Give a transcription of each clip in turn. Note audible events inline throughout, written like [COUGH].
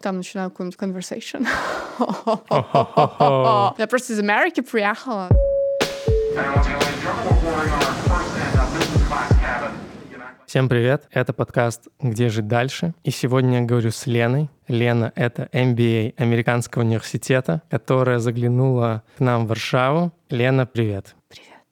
там начинаю какую-нибудь conversation. Я просто из Америки приехала. Всем привет, это подкаст «Где жить дальше?» И сегодня я говорю с Леной. Лена — это MBA Американского университета, которая заглянула к нам в Варшаву. Лена, привет.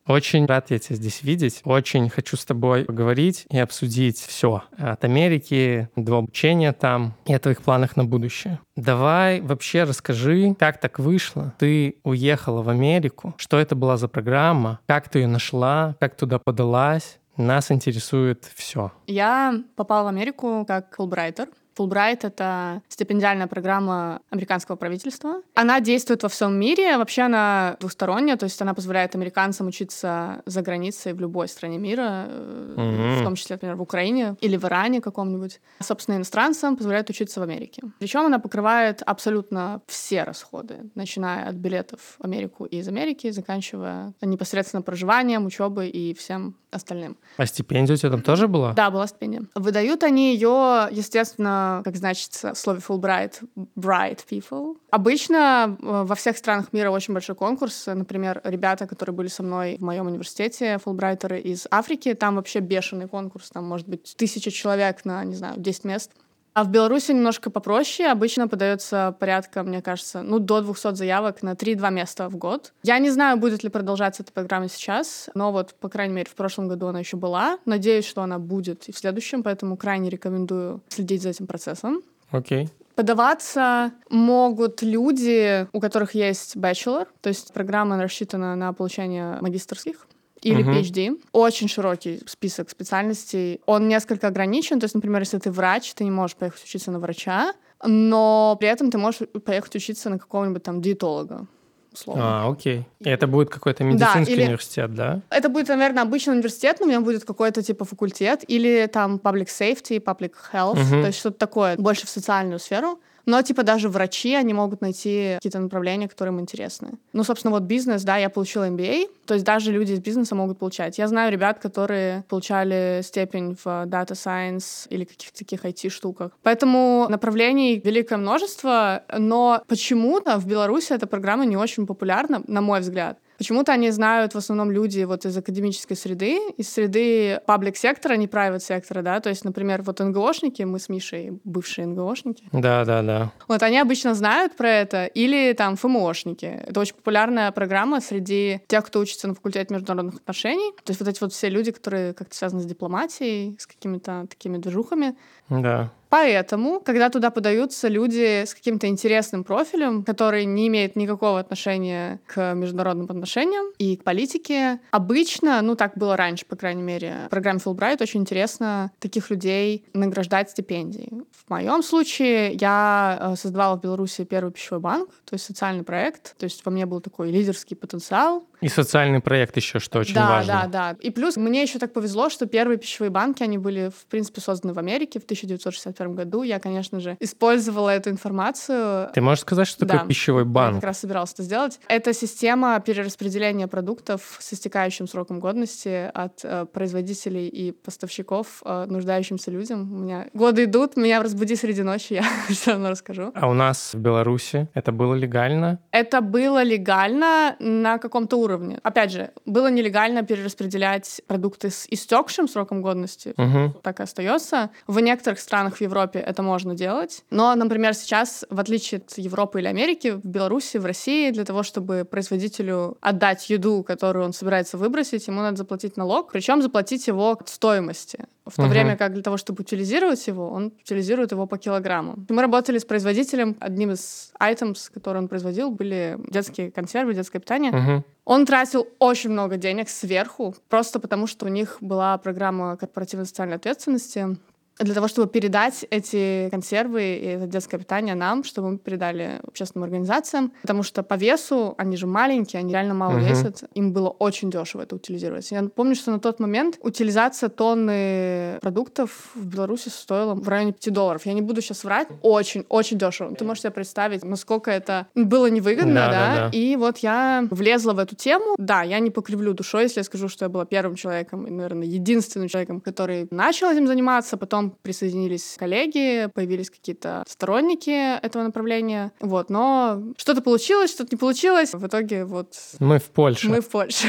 Очень рад я тебя здесь видеть. Очень хочу с тобой поговорить и обсудить все от Америки до обучения там и о твоих планах на будущее. Давай вообще расскажи, как так вышло. Ты уехала в Америку. Что это была за программа? Как ты ее нашла? Как туда подалась? Нас интересует все. Я попала в Америку как фулбрайтер. Фулбрайт — это стипендиальная программа американского правительства. Она действует во всем мире. Вообще она двусторонняя, то есть она позволяет американцам учиться за границей в любой стране мира, mm-hmm. в том числе, например, в Украине или в Иране каком-нибудь. Собственно, иностранцам позволяет учиться в Америке. Причем она покрывает абсолютно все расходы, начиная от билетов в Америку и из Америки, заканчивая непосредственно проживанием, учебой и всем остальным. А стипендия у тебя там тоже была? Да, была стипендия. Выдают они ее, естественно, как значится в слове Fulbright, bright people. Обычно э, во всех странах мира очень большой конкурс. Например, ребята, которые были со мной в моем университете, фулбрайтеры из Африки, там вообще бешеный конкурс, там может быть тысяча человек на, не знаю, 10 мест. А в Беларуси немножко попроще. Обычно подается порядка, мне кажется, ну, до 200 заявок на 3-2 места в год. Я не знаю, будет ли продолжаться эта программа сейчас, но вот, по крайней мере, в прошлом году она еще была. Надеюсь, что она будет и в следующем, поэтому крайне рекомендую следить за этим процессом. Окей. Okay. Подаваться могут люди, у которых есть bachelor, то есть программа рассчитана на получение магистрских или uh-huh. PhD. Очень широкий список специальностей. Он несколько ограничен. То есть, например, если ты врач, ты не можешь поехать учиться на врача, но при этом ты можешь поехать учиться на какого-нибудь там диетолога. Условно. А, окей. И это будет какой-то медицинский да, или... университет, да? Это будет, наверное, обычный университет, но у меня будет какой-то типа факультет, или там public safety, public health, uh-huh. то есть что-то такое, больше в социальную сферу. Но, типа, даже врачи, они могут найти какие-то направления, которые им интересны. Ну, собственно, вот бизнес, да, я получила MBA, то есть даже люди из бизнеса могут получать. Я знаю ребят, которые получали степень в Data Science или каких-то таких IT-штуках. Поэтому направлений великое множество, но почему-то в Беларуси эта программа не очень популярна, на мой взгляд. Почему-то они знают в основном люди вот из академической среды, из среды паблик-сектора, не private сектора, да, то есть, например, вот НГОшники, мы с Мишей бывшие НГОшники. Да, да, да. Вот они обычно знают про это, или там ФМОшники. Это очень популярная программа среди тех, кто учится на факультете международных отношений. То есть вот эти вот все люди, которые как-то связаны с дипломатией, с какими-то такими движухами. Да. Поэтому, когда туда подаются люди с каким-то интересным профилем, который не имеет никакого отношения к международным отношениям и к политике, обычно, ну так было раньше, по крайней мере, в программе Fulbright очень интересно таких людей награждать стипендией. В моем случае я э, создавала в Беларуси первый пищевой банк, то есть социальный проект, то есть во мне был такой лидерский потенциал, и социальный проект еще, что очень да, важно. Да, да, да. И плюс мне еще так повезло, что первые пищевые банки, они были, в принципе, созданы в Америке в 1961 году. Я, конечно же, использовала эту информацию. Ты можешь сказать, что такое да. пищевой банк? Я как раз собиралась это сделать. Это система перераспределения продуктов с истекающим сроком годности от э, производителей и поставщиков э, нуждающимся людям. У меня годы идут, меня разбуди среди ночи, [LAUGHS] я все равно расскажу. А у нас в Беларуси это было легально? Это было легально на каком-то уровне уровне. Опять же, было нелегально перераспределять продукты с истекшим сроком годности, угу. так и остается. В некоторых странах в Европе это можно делать. Но, например, сейчас, в отличие от Европы или Америки, в Беларуси, в России, для того, чтобы производителю отдать еду, которую он собирается выбросить, ему надо заплатить налог, причем заплатить его от стоимости. В то угу. время как для того, чтобы утилизировать его, он утилизирует его по килограмму. Мы работали с производителем. Одним из items, которые он производил, были детские консервы, детское питание. Угу. Он тратил очень много денег сверху, просто потому что у них была программа корпоративной социальной ответственности для того, чтобы передать эти консервы и это детское питание нам, чтобы мы передали общественным организациям, потому что по весу они же маленькие, они реально мало uh-huh. весят, им было очень дешево это утилизировать. Я помню, что на тот момент утилизация тонны продуктов в Беларуси стоила в районе 5 долларов. Я не буду сейчас врать, очень-очень дешево. Ты можешь себе представить, насколько это было невыгодно, да, да? да, да. И вот я влезла в эту тему. Да, я не покривлю душой, если я скажу, что я была первым человеком и, наверное, единственным человеком, который начал этим заниматься, потом потом присоединились коллеги, появились какие-то сторонники этого направления. Вот, но что-то получилось, что-то не получилось. В итоге вот... Мы в Польше. Мы в Польше.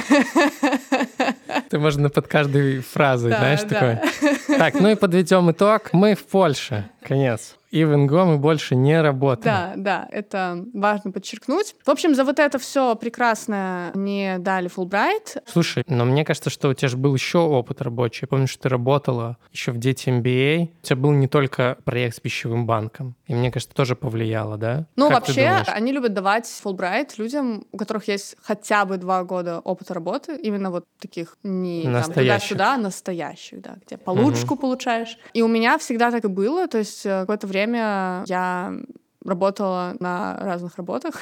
Ты можно под каждой фразой, знаешь, такое. Так, ну и подведем итог. Мы в Польше. Конец и в ИНГО мы больше не работаем. Да, да, это важно подчеркнуть. В общем, за вот это все прекрасное не дали Фулбрайт. Слушай, но мне кажется, что у тебя же был еще опыт рабочий. Я помню, что ты работала еще в Дети MBA. У тебя был не только проект с пищевым банком. И мне кажется, тоже повлияло, да? Ну, как вообще, они любят давать Фулбрайт людям, у которых есть хотя бы два года опыта работы, именно вот таких не туда-сюда, настоящих, да, где получку угу. получаешь. И у меня всегда так и было, то есть э, какое-то время время я работала на разных работах.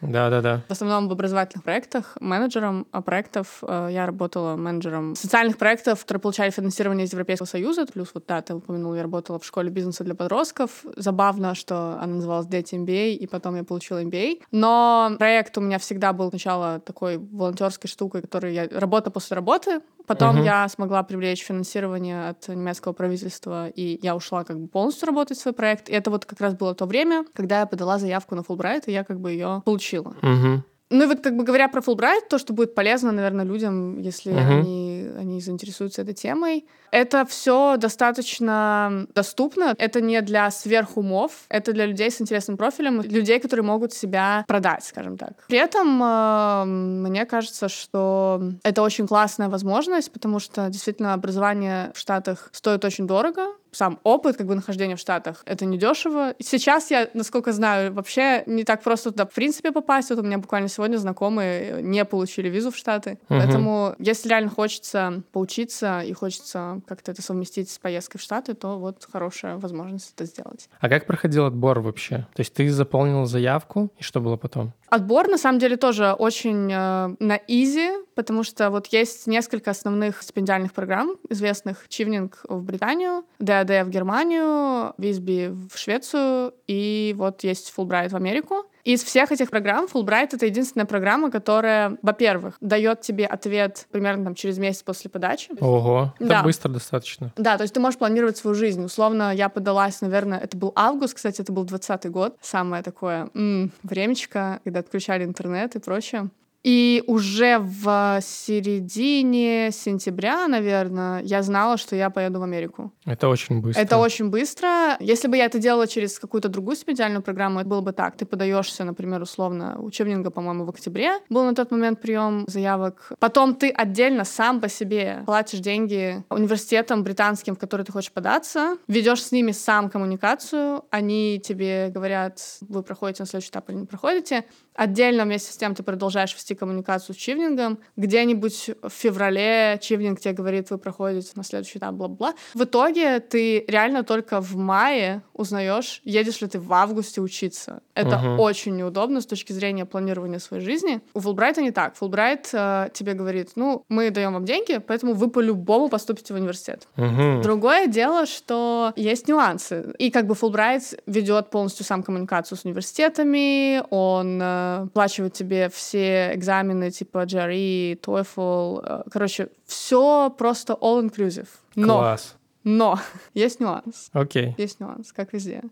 Да, да, да. В основном в образовательных проектах, менеджером проектов. Э, я работала менеджером социальных проектов, которые получали финансирование из Европейского Союза. Плюс вот, да, ты упомянул, я работала в школе бизнеса для подростков. Забавно, что она называлась Дети MBA, и потом я получила MBA. Но проект у меня всегда был сначала такой волонтерской штукой, которой я работа после работы, Потом угу. я смогла привлечь финансирование от немецкого правительства, и я ушла как бы полностью работать в свой проект. И это вот как раз было то время, когда я подала заявку на Фулбрайт, и я как бы ее получила. Угу. Ну и вот как бы говоря про Фулбрайт, то, что будет полезно, наверное, людям, если uh-huh. они, они заинтересуются этой темой, это все достаточно доступно. Это не для сверхумов, это для людей с интересным профилем, людей, которые могут себя продать, скажем так. При этом э, мне кажется, что это очень классная возможность, потому что действительно образование в Штатах стоит очень дорого, сам опыт как бы нахождения в Штатах. Это недешево. Сейчас я, насколько знаю, вообще не так просто туда в принципе попасть. Вот у меня буквально сегодня знакомые не получили визу в Штаты. Угу. Поэтому если реально хочется поучиться и хочется как-то это совместить с поездкой в Штаты, то вот хорошая возможность это сделать. А как проходил отбор вообще? То есть ты заполнила заявку, и что было потом? Отбор, на самом деле, тоже очень э, на изи, потому что вот есть несколько основных стипендиальных программ, известных Чивнинг в Британию, ДАД в Германию, Висби в Швецию, и вот есть Фулбрайт в Америку. Из всех этих программ Fulbright — это единственная программа, которая, во-первых, дает тебе ответ примерно там, через месяц после подачи. Ого, это да. быстро достаточно. Да, то есть ты можешь планировать свою жизнь. Условно, я подалась, наверное, это был август, кстати, это был 20 год. Самое такое м-м, времечко, когда отключали интернет и прочее. И уже в середине сентября, наверное, я знала, что я поеду в Америку. Это очень быстро. Это очень быстро. Если бы я это делала через какую-то другую специальную программу, это было бы так. Ты подаешься, например, условно, учебника, по-моему, в октябре. Был на тот момент прием заявок. Потом ты отдельно сам по себе платишь деньги университетам британским, в которые ты хочешь податься, ведешь с ними сам коммуникацию, они тебе говорят, вы проходите на следующий этап или не проходите. Отдельно вместе с тем ты продолжаешь вести коммуникацию с чивнингом. Где-нибудь в феврале чивнинг тебе говорит, вы проходите на следующий этап, бла-бла. В итоге ты реально только в мае узнаешь, едешь ли ты в августе учиться. Это uh-huh. очень неудобно с точки зрения планирования своей жизни. У Фулбрайта не так. Фулбрайт э, тебе говорит, ну, мы даем вам деньги, поэтому вы по-любому поступите в университет. Uh-huh. Другое дело, что есть нюансы. И как бы Фулбрайт ведет полностью сам коммуникацию с университетами, он э, оплачивают тебе все экзамены типа GRE, TOEFL. Э, короче, все просто all-inclusive. Но, Класс. но [LAUGHS] есть нюанс. Окей. Окей. Есть нюанс, как везде.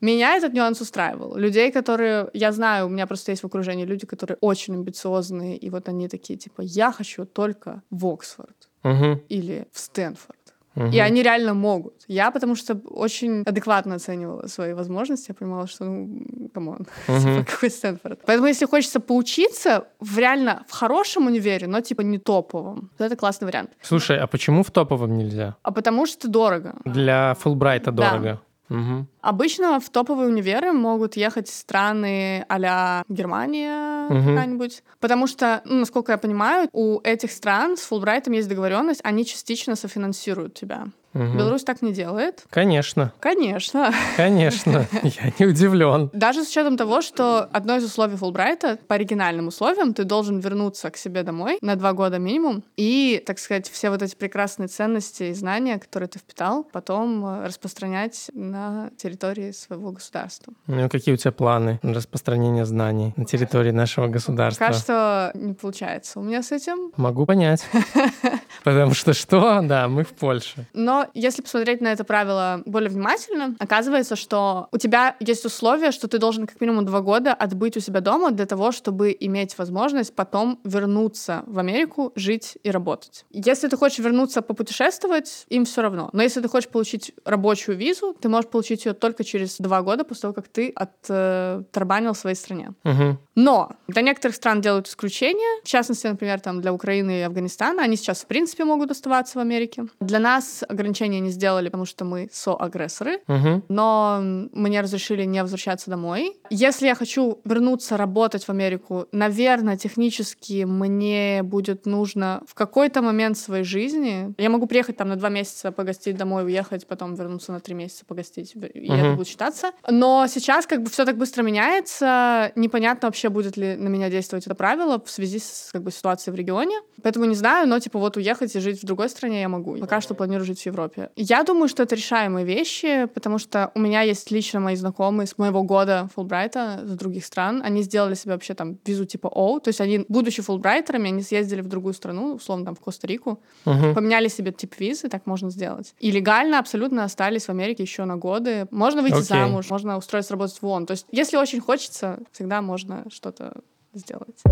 Меня этот нюанс устраивал. Людей, которые... Я знаю, у меня просто есть в окружении люди, которые очень амбициозные, и вот они такие, типа, я хочу только в Оксфорд. Uh-huh. Или в Стэнфорд Угу. И они реально могут. Я потому что очень адекватно оценивала свои возможности. Я понимала, что, ну, come on, [LAUGHS] угу. какой Стэнфорд. Поэтому если хочется поучиться в реально в хорошем универе, но типа не топовом, то это классный вариант. Слушай, а почему в топовом нельзя? А потому что дорого. Для Фулбрайта дорого. Да. Угу. Обычно в топовые универы могут ехать страны а Германия угу. какая-нибудь. Потому что, ну, насколько я понимаю, у этих стран с Фулбрайтом есть договоренность, они частично софинансируют тебя. Угу. Беларусь так не делает. Конечно. Конечно. Конечно. [LAUGHS] Я не удивлен. Даже с учетом того, что одно из условий Фулбрайта, по оригинальным условиям, ты должен вернуться к себе домой на два года минимум и, так сказать, все вот эти прекрасные ценности и знания, которые ты впитал, потом э, распространять на территории своего государства. Ну, какие у тебя планы распространения знаний на территории нашего государства? Пока что не получается у меня с этим. Могу понять. [LAUGHS] Потому что что? Да, мы в Польше. Но Но если посмотреть на это правило более внимательно, оказывается, что у тебя есть условие, что ты должен как минимум два года отбыть у себя дома для того, чтобы иметь возможность потом вернуться в Америку, жить и работать. Если ты хочешь вернуться попутешествовать, им все равно. Но если ты хочешь получить рабочую визу, ты можешь получить ее только через два года после того, как ты оттарбанил в своей стране. Угу. Но для некоторых стран делают исключения. В частности, например, там для Украины и Афганистана. Они сейчас, в принципе, могут оставаться в Америке. Для нас ограничения не сделали, потому что мы соагрессоры. Угу. Но мне разрешили не возвращаться домой. Если я хочу вернуться работать в Америку, наверное, технически мне будет нужно в какой-то момент своей жизни. Я могу приехать там на два месяца погостить домой, уехать, потом вернуться на три месяца погостить, и Мгм. это будет считаться. Но сейчас как бы все так быстро меняется, непонятно вообще будет ли на меня действовать это правило в связи с как бы ситуацией в регионе. Поэтому не знаю, но типа вот уехать и жить в другой стране я могу. Пока что планирую жить в Европе. Я думаю, что это решаемые вещи, потому что у меня есть лично мои знакомые с моего года Фулбрайта с других стран. Они сделали себе вообще там визу типа О, то есть они, будучи фулбрайтерами, они съездили в другую страну, условно там в Коста-Рику, Угу. поменяли себе тип визы, так можно сделать. И легально абсолютно остались в Америке еще на годы. Можно выйти Окей. замуж, можно устроиться работать в ООН. То есть, если очень хочется, всегда можно что-то сделать.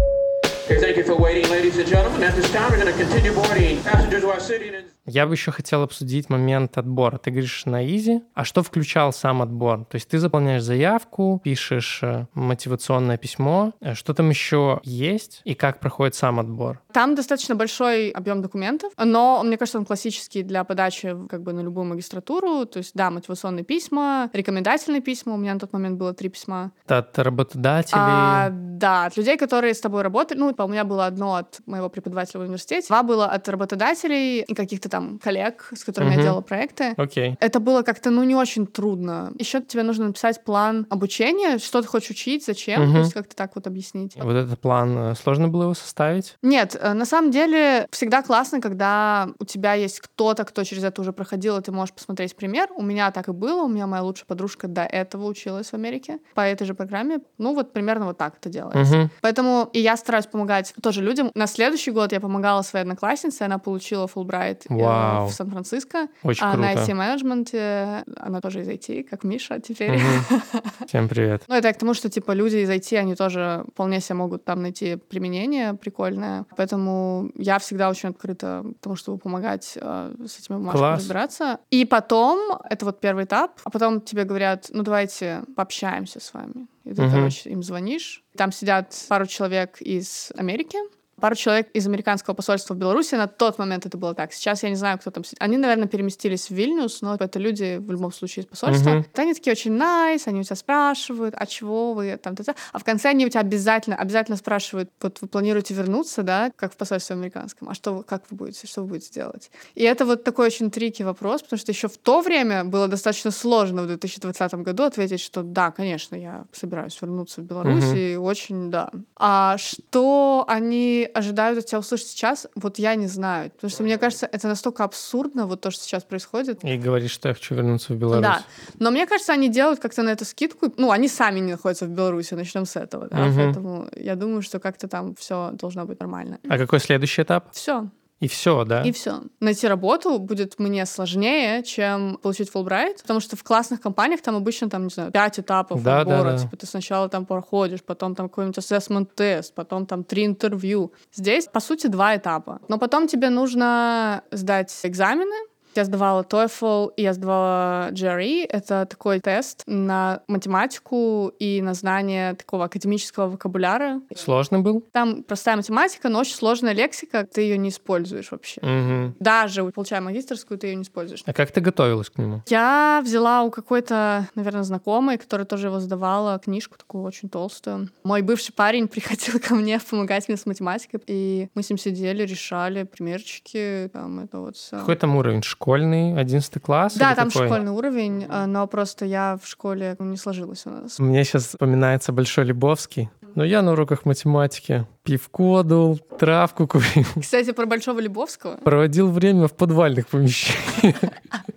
Okay, thank you for waiting, ladies and gentlemen. At this time, we're going to continue boarding passengers who are sitting in. Я бы еще хотел обсудить момент отбора. Ты говоришь на изи, а что включал сам отбор? То есть ты заполняешь заявку, пишешь э, мотивационное письмо, Э, что там еще есть и как проходит сам отбор? Там достаточно большой объем документов, но мне кажется, он классический для подачи как бы на любую магистратуру. То есть, да, мотивационные письма, рекомендательные письма. У меня на тот момент было три письма. От работодателей? А, да, от людей, которые с тобой работали. Ну, у меня было одно от моего преподавателя в университете, два было от работодателей и каких-то там коллег, с которыми Мгм. я делала проекты. Окей. Это было как-то, ну, не очень трудно. Еще тебе нужно написать план обучения, что ты хочешь учить, зачем, Мгм. то есть как-то так вот объяснить. Вот этот план, э, сложно было его составить? Нет, э, на самом деле всегда классно, когда у тебя есть кто-то, кто через это уже проходил, и ты можешь посмотреть пример. У меня так и было, у меня моя лучшая подружка до этого училась в Америке по этой же программе. Ну вот примерно вот так это делается. Мгм. Поэтому и я стараюсь помогать тоже людям. На следующий год я помогала своей однокласснице, она получила Фулбрайт э, Вау. в Сан-Франциско. Очень А на круто. IT-менеджменте она тоже из IT, как Миша теперь. Мгм. [LAUGHS] Всем привет. Ну, это к тому, что, типа, люди из IT, они тоже вполне себе могут там найти применение прикольное. Поэтому я всегда очень открыта к тому, чтобы помогать э, с этими бумажками Класс. разбираться. И потом, это вот первый этап, а потом тебе говорят, ну, давайте пообщаемся с вами. И ты, Мгм. короче, им звонишь. Там сидят пару человек из Америки, пару человек из американского посольства в Беларуси. На тот момент это было так. Сейчас я не знаю, кто там. Они, наверное, переместились в Вильнюс, но это люди в любом случае из посольства. Вот Они такие очень найс, они у тебя спрашивают, а чего вы там, та-та. а в конце они у тебя обязательно, обязательно спрашивают, вот вы планируете вернуться, да, как в посольстве американском, а что, вы- как вы будете, что вы будете делать? И это вот такой очень трики вопрос, потому что еще в то время было достаточно сложно в 2020 году ответить, что да, конечно, я собираюсь вернуться в Беларусь, Мгм. и очень да. А что они ожидают от тебя услышать сейчас, вот я не знаю, потому что мне кажется, это настолько абсурдно, вот то, что сейчас происходит, И говоришь, что я хочу вернуться в Беларусь. да. Но мне кажется, они делают как-то на это скидку. Ну, они сами не находятся в Беларуси, начнем с этого. Да? Мгм. Поэтому я думаю, что как-то там все должно быть нормально. А какой следующий этап? Все. И все, да? И все. Найти работу будет мне сложнее, чем получить Фулбрайт, потому что в классных компаниях там обычно, там, не знаю, пять этапов Да, отбора. да, да. Типа ты сначала там проходишь, потом там какой-нибудь assessment тест, потом там три интервью. Здесь, по сути, два этапа. Но потом тебе нужно сдать экзамены, я сдавала TOEFL и я сдавала GRE. Это такой тест на математику и на знание такого академического вокабуляра. Сложно был? Там простая математика, но очень сложная лексика, ты ее не используешь вообще. Мгм. Даже получая магистрскую, ты ее не используешь. А как ты готовилась к нему? Я взяла у какой-то, наверное, знакомой, которая тоже его сдавала, книжку такую очень толстую. Мой бывший парень [LAUGHS] приходил ко мне помогать мне с математикой, и мы с ним сидели, решали примерчики, там это вот все. Какой там уровень? Школьный, 11 класс? Да, там какой? школьный уровень, а, но просто я в школе ну, не сложилась у нас. Мне сейчас вспоминается Большой Лебовский. Но я на уроках математики пивко дул, травку курил, [LAUGHS] Кстати, про Большого Лебовского. проводил время в подвальных помещениях.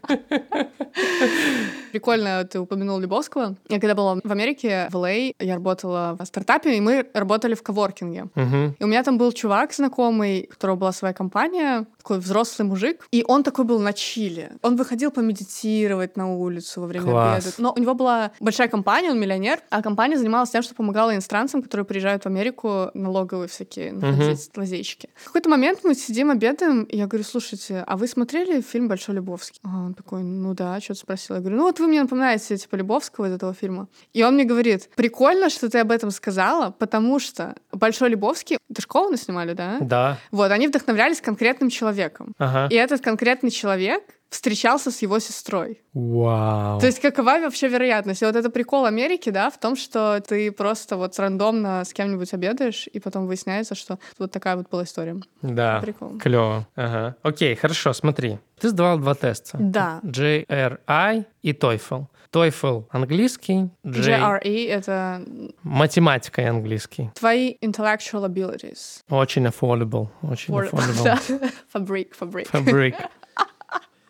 [LAUGHS] Прикольно, ты упомянул Лебовского. Я когда была в Америке, в Л.А., я работала в стартапе, и мы работали в коворкинге. Мгм. И у меня там был чувак знакомый, у которого была своя компания, такой взрослый мужик, и он такой был на чиле. Он выходил помедитировать на улицу во время Класс. обеда. Но у него была большая компания, он миллионер, а компания занималась тем, что помогала иностранцам, которые приезжают в Америку, налоговые всякие находить лазейщики. В какой-то момент мы сидим, обедаем, и я говорю, слушайте, а вы смотрели фильм «Большой Любовский»? А он такой, ну да, что-то спросил. Я говорю, ну вот вы мне напоминаете, типа, Любовского из этого фильма. И он мне говорит, прикольно, что ты об этом сказала, потому что «Большой Любовский», это школу снимали, да? Да. Вот, они вдохновлялись конкретным человеком. Ага. И этот конкретный человек встречался с его сестрой. Вау. То есть какова вообще вероятность? И вот это прикол Америки, да, в том, что ты просто вот рандомно с кем-нибудь обедаешь, и потом выясняется, что вот такая вот была история. Да. Прикол. Клево. Ага. Окей, хорошо, смотри. Ты сдавал два теста. Да. JRI и TOEFL. TOEFL английский, J... GRE — это математика и английский. твои intellectual abilities. Очень affordable. Очень For- affordable. [LAUGHS] Фабрик, фабрик. Фабрик.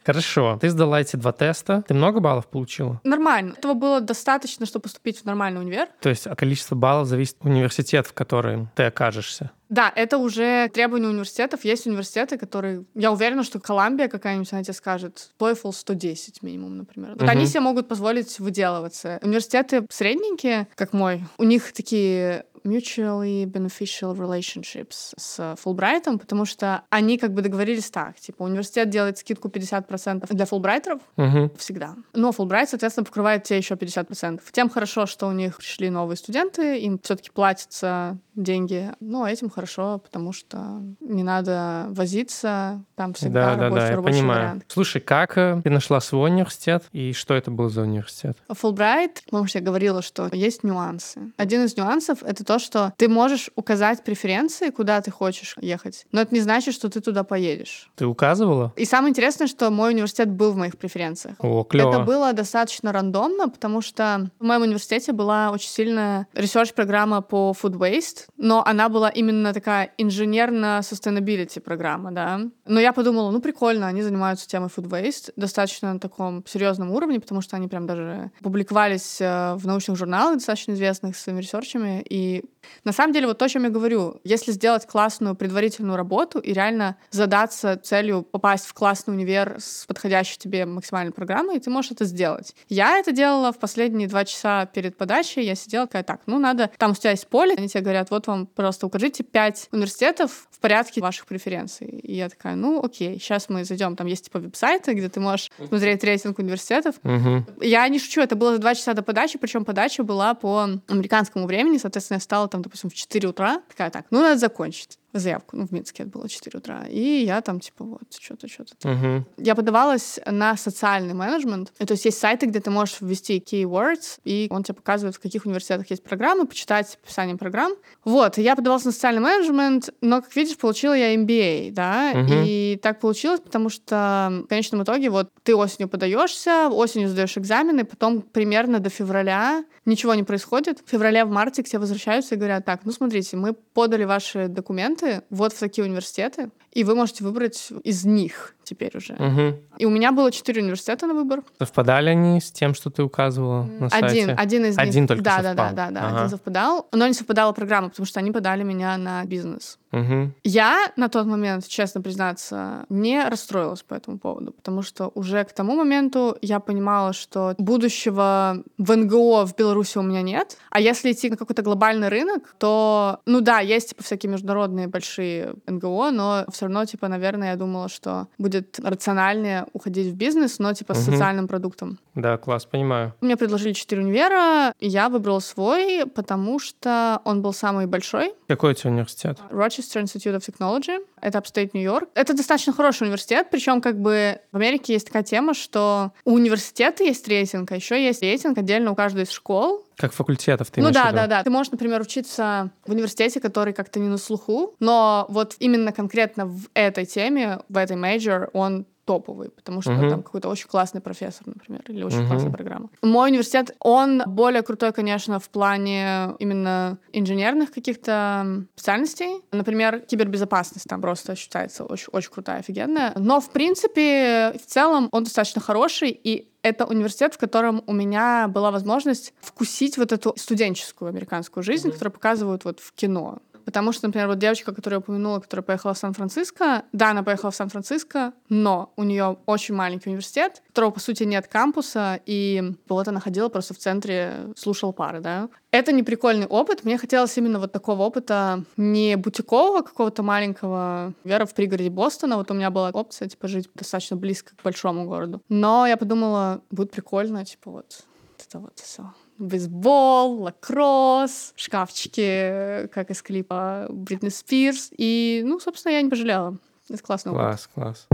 Хорошо. Ты сдала эти два теста. Ты много баллов получила? Нормально. Этого было достаточно, чтобы поступить в нормальный универ. То есть от количества баллов зависит университет, в котором ты окажешься. Да, это уже требования университетов. Есть университеты, которые... Я уверена, что Колумбия какая-нибудь, она тебе скажет TOEFL 110 минимум, например. Вот Мгм. они себе могут позволить выделываться. Университеты средненькие, как мой, у них такие mutually beneficial relationships с Фулбрайтом, потому что они как бы договорились так, типа университет делает скидку 50% для фулбрайтеров Мгм. всегда. Но Фулбрайт, соответственно, покрывает те еще 50%. Тем хорошо, что у них пришли новые студенты, им все-таки платятся деньги. Ну, а этим хорошо, потому что не надо возиться, там всегда Да, да, рабочий, да, я рабочий понимаю. вариант. Слушай, как э, ты нашла свой университет и что это был за университет? Фулбрайт, потому что я говорила, что есть нюансы. Один из нюансов — это то, что ты можешь указать преференции, куда ты хочешь ехать, но это не значит, что ты туда поедешь. Ты указывала? И самое интересное, что мой университет был в моих преференциях. О, клево. Это было достаточно рандомно, потому что в моем университете была очень сильная research-программа по food waste, но она была именно такая инженерно-sustainability программа, да. Но я подумала, ну прикольно, они занимаются темой food waste достаточно на таком серьезном уровне, потому что они прям даже публиковались э, в научных журналах достаточно известных с своими ресерчами. И на самом деле вот то, о чем я говорю, если сделать классную предварительную работу и реально задаться целью попасть в классный универ с подходящей тебе максимальной программой, ты можешь это сделать. Я это делала в последние два часа перед подачей. Я сидела такая, так, ну надо, там у тебя есть поле, они тебе говорят, вот вам, пожалуйста, укажите пять университетов в порядке ваших преференций. И я такая, ну окей, сейчас мы зайдем, там есть типа веб-сайты, где ты можешь смотреть рейтинг университетов, Мгм. я не шучу, это было за два часа до подачи, причем подача была по американскому времени, соответственно, я встала там, допустим, в 4 утра, такая, так, ну, надо закончить заявку. Ну, в Минске это было 4 утра. И я там, типа, вот, что-то, что-то. Мгм. Я подавалась на социальный менеджмент. То есть есть сайты, где ты можешь ввести keywords, и он тебе показывает, в каких университетах есть программы, почитать описание программ. Вот, я подавалась на социальный менеджмент, но, как видишь, получила я MBA, да, Мгм. и так получилось, потому что в конечном итоге вот ты осенью подаешься, осенью сдаешь экзамены, потом примерно до февраля ничего не происходит. В феврале, в марте к тебе возвращаются и говорят, так, ну смотрите, мы подали ваши документы вот в такие университеты, и вы можете выбрать из них теперь уже. Мгм. И у меня было четыре университета на выбор. Совпадали они с тем, что ты указывала на Один, сайте? один из них. Один только да, да, да, совпал. да, да, Ага. один совпадал. Но не совпадала программа, потому что они подали меня на бизнес. Мгм. Я на тот момент, честно признаться, не расстроилась по этому поводу, потому что уже к тому моменту я понимала, что будущего в НГО в Беларуси у меня нет. А если идти на какой-то глобальный рынок, то, ну да, есть типа всякие международные большие НГО, но все равно, типа, наверное, я думала, что будет рациональнее уходить в бизнес, но типа с социальным продуктом. Да, класс, понимаю. Мне предложили четыре универа, и я выбрала свой, потому что он был самый большой. Какой тебя университет? Rochester Institute of Technology. Это upstate Нью-Йорк. Это достаточно хороший университет, причем как бы в Америке есть такая тема, что у университета есть рейтинг, а еще есть рейтинг отдельно у каждой из школ. Как факультетов ты ну да, да, да. Ты можешь, например, учиться в университете, который как-то не на слуху, но вот именно конкретно в этой теме, в этой major, он топовый, потому что Мгм. там какой-то очень классный профессор, например, или очень Мгм. классная программа. Мой университет, он более крутой, конечно, в плане именно инженерных каких-то специальностей. Например, кибербезопасность там просто считается очень, очень крутая, офигенная. Но, в принципе, в целом он достаточно хороший, и это университет, в котором у меня была возможность вкусить вот эту студенческую американскую жизнь, которую показывают вот в кино. Потому что, например, вот девочка, которую я упомянула, которая поехала в Сан-Франциско, да, она поехала в Сан-Франциско, но у нее очень маленький университет, которого, по сути, нет кампуса, и вот она ходила просто в центре, слушала пары, да. Это не прикольный опыт. Мне хотелось именно вот такого опыта не бутикового какого-то маленького вера в пригороде Бостона. Вот у меня была опция, типа, жить достаточно близко к большому городу. Но я подумала, будет прикольно, типа, вот это вот все бейсбол, лакросс, шкафчики, как из клипа Бритни Спирс. И, ну, собственно, я не пожалела. Это классно. Класс, класс.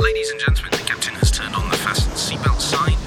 Ladies and gentlemen, the captain has turned on the fasten seatbelt sign.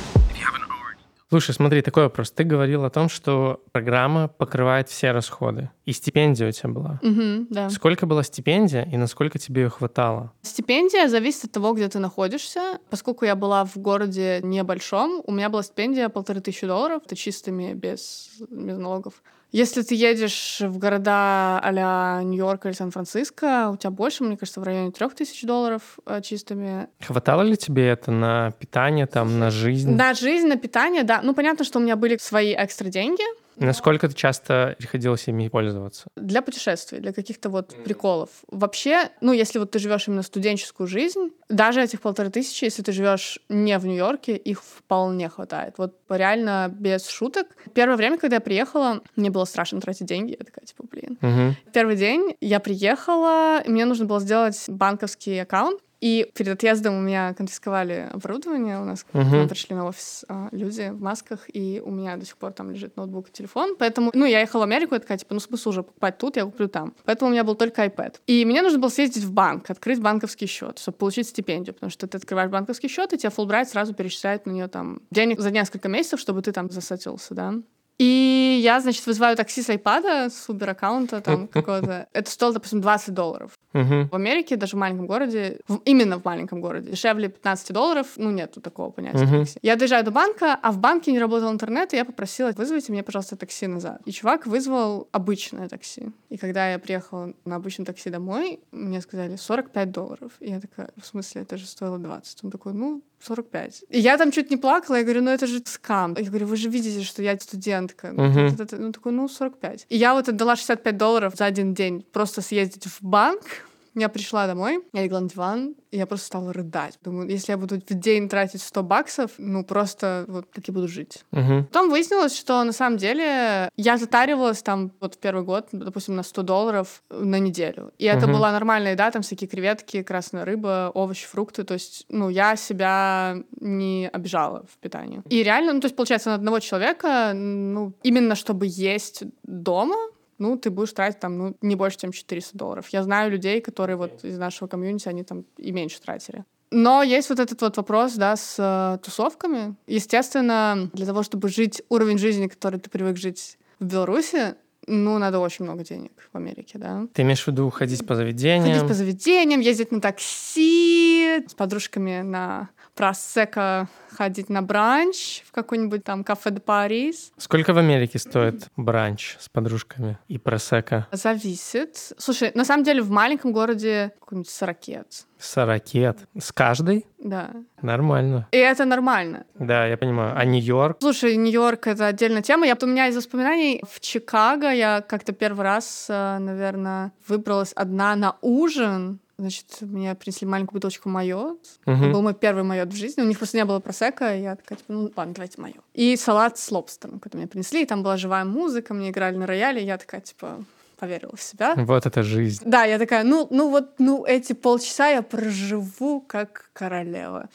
Слушай, смотри, такой вопрос. Ты говорил о том, что программа покрывает все расходы. И стипендия у тебя была. Мгм, да. Сколько была стипендия и насколько тебе ее хватало? Стипендия зависит от того, где ты находишься. Поскольку я была в городе небольшом, у меня была стипендия полторы тысячи долларов. Это чистыми, без, без налогов. Если ты едешь в города а Нью-Йорк или Сан-Франциско, у тебя больше, мне кажется, в районе трех тысяч долларов э, чистыми. Хватало ли тебе это на питание, там, на жизнь? На жизнь, на питание, да. Ну, понятно, что у меня были свои экстра деньги Насколько ты часто приходилось ими пользоваться? для путешествий, для каких-то вот приколов. Вообще, ну, если вот ты живешь именно студенческую жизнь, даже этих полторы тысячи, если ты живешь не в Нью-Йорке, их вполне хватает. Вот реально без шуток. Первое время, когда я приехала, мне было страшно тратить деньги. Я такая, типа, блин. Мгм. Первый день я приехала, и мне нужно было сделать банковский аккаунт. И перед отъездом у меня конфисковали оборудование. У нас Мгм. нам пришли на офис а, люди в масках, и у меня до сих пор там лежит ноутбук и телефон. Поэтому, ну, я ехала в Америку, я такая, типа, ну, смысл уже покупать тут, я куплю там. Поэтому у меня был только iPad. И мне нужно было съездить в банк, открыть банковский счет, чтобы получить стипендию, потому что ты открываешь банковский счет, и тебе Fulbright сразу перечисляет на нее там денег за несколько месяцев, чтобы ты там засатился, да. И я, значит, вызываю такси с iPad, с Uber-аккаунта там [LAUGHS] какого-то. Это стоило, допустим, 20 долларов. Мгм. В Америке, даже в маленьком городе, в- именно в маленьком городе, дешевле 15 долларов, ну, нету такого понятия. Мгм. такси. Я доезжаю до банка, а в банке не работал интернет, и я попросила, вызовите мне, пожалуйста, такси назад. И чувак вызвал обычное такси. И когда я приехала на обычном такси домой, мне сказали 45 долларов. И я такая, в смысле, это же стоило 20. Он такой, ну, 45. И я там чуть не плакала, я говорю, ну это же скам. Я говорю, вы же видите, что я студентка. Это- Ну, такой, ну, 45. И я вот отдала 65 долларов за один день просто съездить в банк. Я пришла домой, я легла на диван, и я просто стала рыдать. Думаю, если я буду в день тратить 100 баксов, ну, просто вот так и буду жить. Мгм. Потом выяснилось, что на самом деле я затаривалась там вот в первый год, допустим, на 100 долларов на неделю. И это Мгм. была нормальная еда, там всякие креветки, красная рыба, овощи, фрукты. То есть, ну, я себя не обижала в питании. И реально, ну, то есть, получается, на одного человека, ну, именно чтобы есть дома, ну, ты будешь тратить там, ну, не больше, чем 400 долларов. Я знаю людей, которые вот из нашего комьюнити, они там и меньше тратили. Но есть вот этот вот вопрос, да, с э, тусовками. Естественно, для того, чтобы жить уровень жизни, который ты привык жить в Беларуси, ну, надо очень много денег в Америке, да. Ты имеешь в виду ходить по заведениям? Ходить по заведениям, ездить на такси, с подружками на просека ходить на бранч в какой-нибудь там кафе де Парис. Сколько в Америке стоит бранч с подружками и просека? Зависит. Слушай, на самом деле в маленьком городе какой-нибудь сорокет. Сорокет. С каждой? Да. Нормально. И это нормально. Да, я понимаю. А Нью-Йорк? Слушай, Нью-Йорк — это отдельная тема. Я, у меня из воспоминаний в Чикаго я как-то первый раз, наверное, выбралась одна на ужин. Значит, мне принесли маленькую бутылочку майо. Это Мгм. был мой первый майот в жизни. У них просто не было просека. И я такая, типа, ну ладно, давайте майо. И салат с лобстером, который мне принесли. И там была живая музыка, мне играли на рояле. И я такая, типа, поверила в себя. Вот это жизнь. Да, я такая, ну, ну вот, ну эти полчаса я проживу как королева.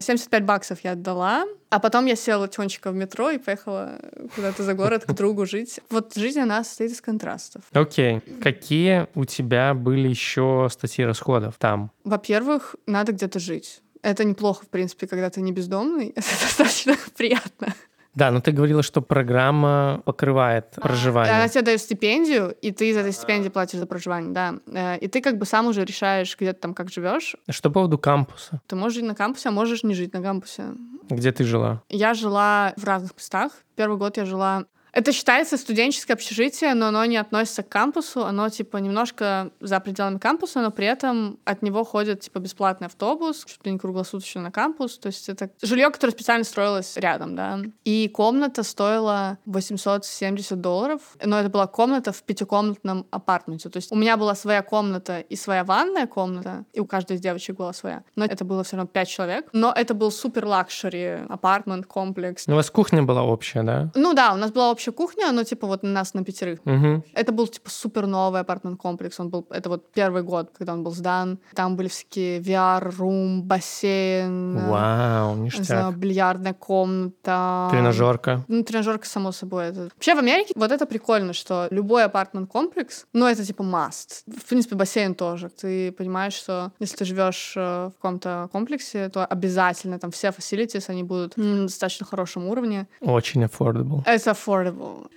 75 баксов я отдала, а потом я села тихонечко в метро и поехала куда-то за город к другу жить. Вот жизнь, она состоит из контрастов. Окей. Какие у тебя были еще статьи расходов там? Во-первых, надо где-то жить. Это неплохо, в принципе, когда ты не бездомный. [LAUGHS] Это достаточно приятно. Да, но ты говорила, что программа покрывает проживание. Она тебе дает стипендию, и ты из этой стипендии платишь за проживание, да. Э, И ты как бы сам уже решаешь, где ты там как живешь. Что по поводу кампуса? Ты можешь жить на кампусе, а можешь не жить на кампусе. Где ты жила? Я жила в разных местах. Первый год я жила... Это считается студенческое общежитие, но оно не относится к кампусу. Оно, типа, немножко за пределами кампуса, но при этом от него ходит, типа, бесплатный автобус, чуть ли не круглосуточно на кампус. То есть это жилье, которое специально строилось рядом, да. И комната стоила 870 долларов. Но это была комната в пятикомнатном apartment е. То есть у меня была своя комната и своя ванная комната, и у каждой из девочек была своя. Но это было все равно пять человек. Но это был супер luxury apartment, комплекс. У вас кухня была общая, да? Ну да, у нас была общая кухня, но типа вот у нас на пятерых. Угу. Это был типа супер новый apartment-комплекс. Он был, это вот первый год, когда он был сдан. Там были всякие VR-room, бассейн, э, Вау, не знаю, ништяк. бильярдная комната. Тренажерка. Ну, тренажерка, само собой. Это... Вообще в Америке вот это прикольно, что любой апартмент-комплекс, ну, это типа must. В принципе, бассейн тоже. Ты понимаешь, что если ты живешь э, в каком-то комплексе, то обязательно там все facilities, они будут на достаточно хорошем уровне. Очень affordable. Это affordable.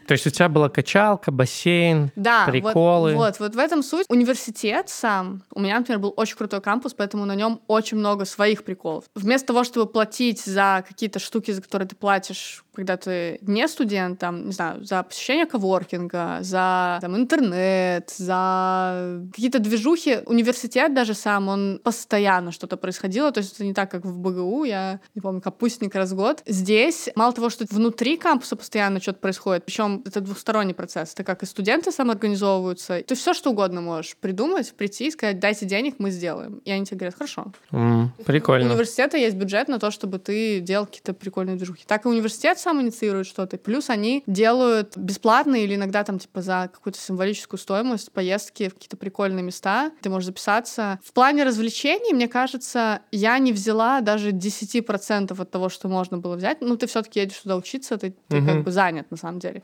То есть у тебя была качалка, бассейн, Да, вот- приколы. Вот, вот, в этом суть. Университет сам, у меня, например, был очень крутой кампус, поэтому на нем очень много своих приколов. Вместо того, чтобы платить за какие-то штуки, за которые ты платишь, когда ты не студент, там, не знаю, за посещение коворкинга, за там, интернет, за какие-то движухи, университет даже сам, он постоянно что-то происходило, то есть это не так, как в БГУ, я не помню, капустник раз в год. Здесь мало того, что внутри кампуса постоянно что-то происходит, причем это двухсторонний процесс, это как и студенты самоорганизовываются, ты все что угодно можешь придумать, прийти и сказать, дайте денег, мы сделаем. И они тебе говорят, хорошо. У прикольно. университета есть бюджет на то, чтобы ты делал какие-то прикольные движухи. Так и университет сам инициирует что-то. Плюс они делают бесплатные или иногда там типа за какую-то символическую стоимость поездки в какие-то прикольные места. Ты можешь записаться. В плане развлечений, мне кажется, я не взяла даже 10% от того, что можно было взять. Ну, ты все-таки едешь туда учиться, ты, ты Мгм. как бы занят на самом деле.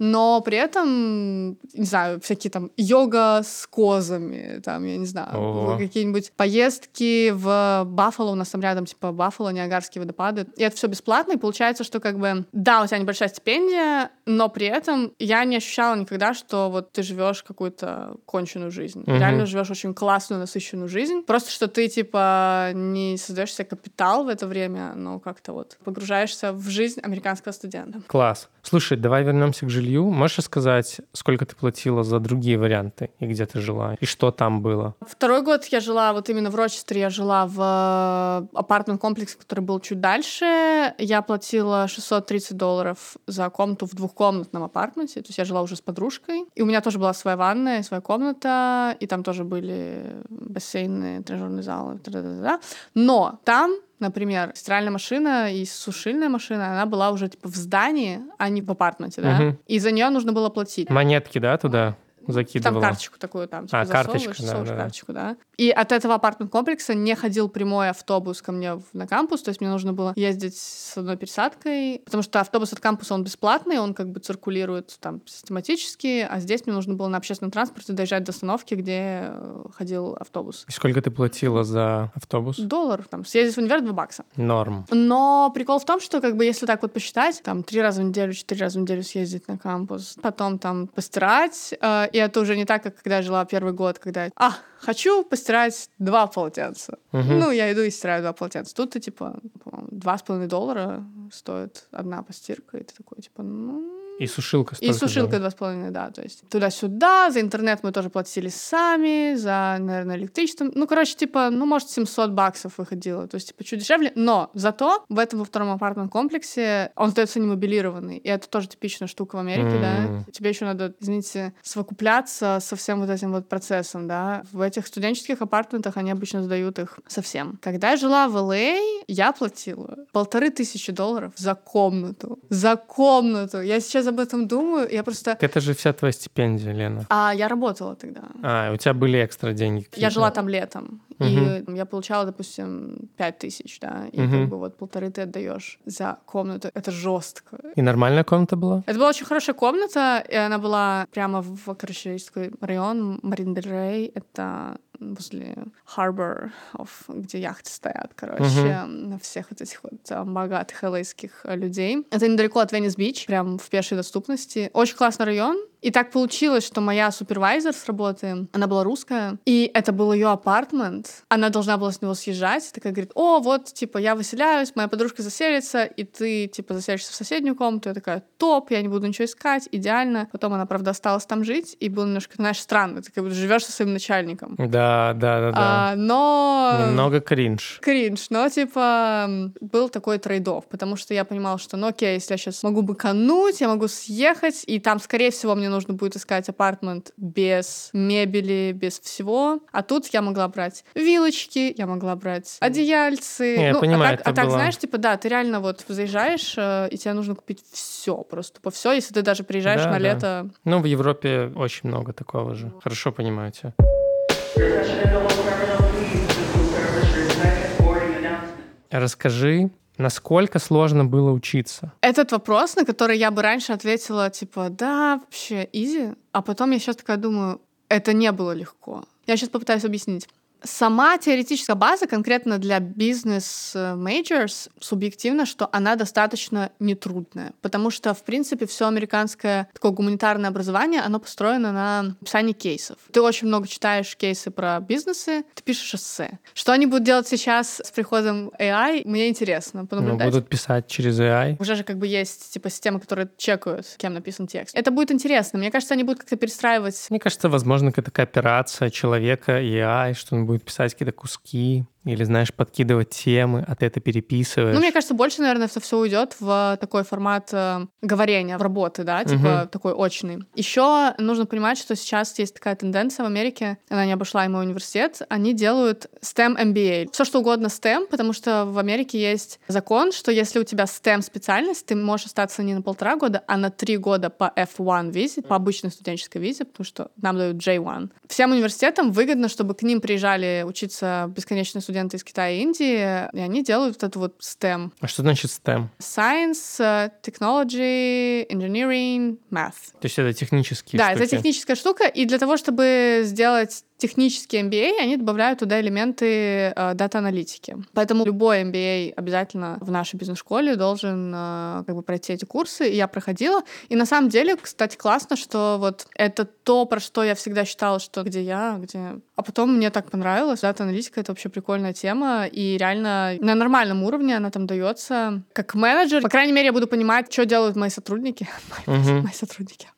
Но при этом, не знаю, всякие там йога с козами, там, я не знаю, какие-нибудь поездки в Баффало, у нас там рядом, типа, Баффало, Ниагарские водопады. И это все бесплатно, и получается, что как бы, да, у тебя небольшая стипендия, но при этом я не ощущала никогда, что вот ты живешь какую-то конченую жизнь. Мгм. Реально живешь очень классную, насыщенную жизнь. Просто что ты, типа, не создаешь себе капитал в это время, но как-то вот погружаешься в жизнь американского студента. Класс. Слушай, давай вернемся к жилью. Можешь рассказать, сколько ты платила за другие варианты и где ты жила, и что там было? Второй год я жила вот именно в Рочестере, я жила в э, апартмент-комплексе, который был чуть дальше. Я платила 630 долларов за комнату в двухкомнатном апартменте, то есть я жила уже с подружкой. И у меня тоже была своя ванная, своя комната, и там тоже были бассейны, тренажерные залы. та-да-да-да. Но там Например, стиральная машина и сушильная машина, она была уже типа в здании, а не в апартменте, да? Мгм. И за нее нужно было платить. Монетки, да, туда Там закидывала? карточку такую там, типа, А, карточка, да, да, карточку, да. И от этого апартмент-комплекса не ходил прямой автобус ко мне на кампус, то есть мне нужно было ездить с одной пересадкой, потому что автобус от кампуса, он бесплатный, он как бы циркулирует там систематически, а здесь мне нужно было на общественном транспорте доезжать до остановки, где э, ходил автобус. И сколько ты платила за автобус? Доллар, там, съездить в универ 2 бакса. Норм. Но прикол в том, что как бы если так вот посчитать, там три раза в неделю, четыре раза в неделю съездить на кампус, потом там постирать, э, и это уже не так, как когда жила первый год, когда, а, хочу постирать два полотенца. Мгм. Ну, я иду и стираю два полотенца. Тут ты, типа, два с половиной доллара стоит одна постирка, и ты такой, типа, ну... И сушилка И сушилка два с половиной, да. То есть туда-сюда, за интернет мы тоже платили сами, за, наверное, электричество. Ну, короче, типа, ну, может, 700 баксов выходило. То есть, типа, чуть дешевле. Но зато в этом во втором апартмент-комплексе он остается немобилированный. И это тоже типичная штука в Америке, М. да. Тебе еще надо, извините, совокупляться со всем вот этим вот процессом, да. В этих студенческих апартментах они обычно сдают их совсем. Когда я жила в LA, я платила полторы тысячи долларов за комнату. За комнату. Я сейчас об этом думаю, я просто... Это же вся твоя стипендия, Лена. А я работала тогда. А, у тебя были экстра деньги какие-то? Я жила там летом, Мгм. и я получала, допустим, пять тысяч, да, и Мгм. как бы вот полторы ты отдаешь за комнату. Это жестко. И нормальная комната была? Это была очень хорошая комната, и она была прямо в, короче, район Марин Дель Рей. Это возле Harbor, of, где яхты стоят, короче, на всех вот этих вот а, богатых элейских людей. Это недалеко от Венес-Бич, прям в пешей доступности. Очень классный район, и так получилось, что моя супервайзер с работы, она была русская, и это был ее апартмент. Она должна была с него съезжать. И такая говорит, о, вот, типа, я выселяюсь, моя подружка заселится, и ты, типа, заселишься в соседнюю комнату. Я такая, топ, я не буду ничего искать, идеально. Потом она, правда, осталась там жить, и было немножко, знаешь, странно. Ты как будто живешь со своим начальником. Да, да, да, да. А, но... Немного кринж. Кринж, но, типа, был такой трейдов, потому что я понимала, что, ну, окей, если я сейчас могу быкануть, я могу съехать, и там, скорее всего, мне нужно будет искать апартмент без мебели, без всего. А тут я могла брать вилочки, я могла брать одеяльцы. Не, я ну, понимаю, а так, это а так было- знаешь, типа, да, ты реально вот заезжаешь, э, и тебе нужно купить все, просто по все, если ты даже приезжаешь Да, на да. лето. Ну, в Европе очень много такого же. Хорошо понимаю тебя. Расскажи, насколько сложно было учиться? Этот вопрос, на который я бы раньше ответила, типа, да, вообще, easy. А потом я сейчас такая думаю, это не было легко. Я сейчас попытаюсь объяснить. Сама теоретическая база конкретно для business majors субъективно, что она достаточно нетрудная, потому что, в принципе, все американское такое гуманитарное образование, оно построено на написании кейсов. Ты очень много читаешь кейсы про бизнесы, ты пишешь эссе. Что они будут делать сейчас с приходом AI, мне интересно Ну, понаблюдать. будут писать через AI. Уже же как бы есть типа системы, которые чекают, кем написан текст. Это будет интересно. Мне кажется, они будут как-то перестраивать Мне кажется, возможно, какая-то кооперация человека и AI, что он будет писать какие-то куски или, знаешь, подкидывать темы, а ты это переписываешь. Ну, мне кажется, больше, наверное, это все уйдет в такой формат э, говорения, в работы, да, типа Мгм. такой очный. Еще нужно понимать, что сейчас есть такая тенденция в Америке, она не обошла и мой университет, они делают STEM MBA. Все что угодно STEM, потому что в Америке есть закон, что если у тебя STEM специальность, ты можешь остаться не на полтора года, а на три года по F1 визе, по обычной студенческой визе, потому что нам дают J1. Всем университетам выгодно, чтобы к ним приезжали учиться бесконечные студенты из Китая и Индии, и они делают вот эту вот STEM. А что значит STEM? Science, э, Technology, Engineering, Math. То есть это технические да, штуки? это техническая штука, и для того, чтобы сделать технический MBA, они добавляют туда элементы э, дата-аналитики. Поэтому любой MBA обязательно в нашей бизнес-школе должен э, как бы пройти эти курсы, и я проходила. И на самом деле, кстати, классно, что вот это то, про что я всегда считала, что где я, где... А потом мне так понравилось. Дата-аналитика — это вообще прикольная тема, и реально на нормальном уровне она там дается. Как менеджер, по крайней мере, я буду понимать, что делают мои сотрудники. [LAUGHS] Мои сотрудники.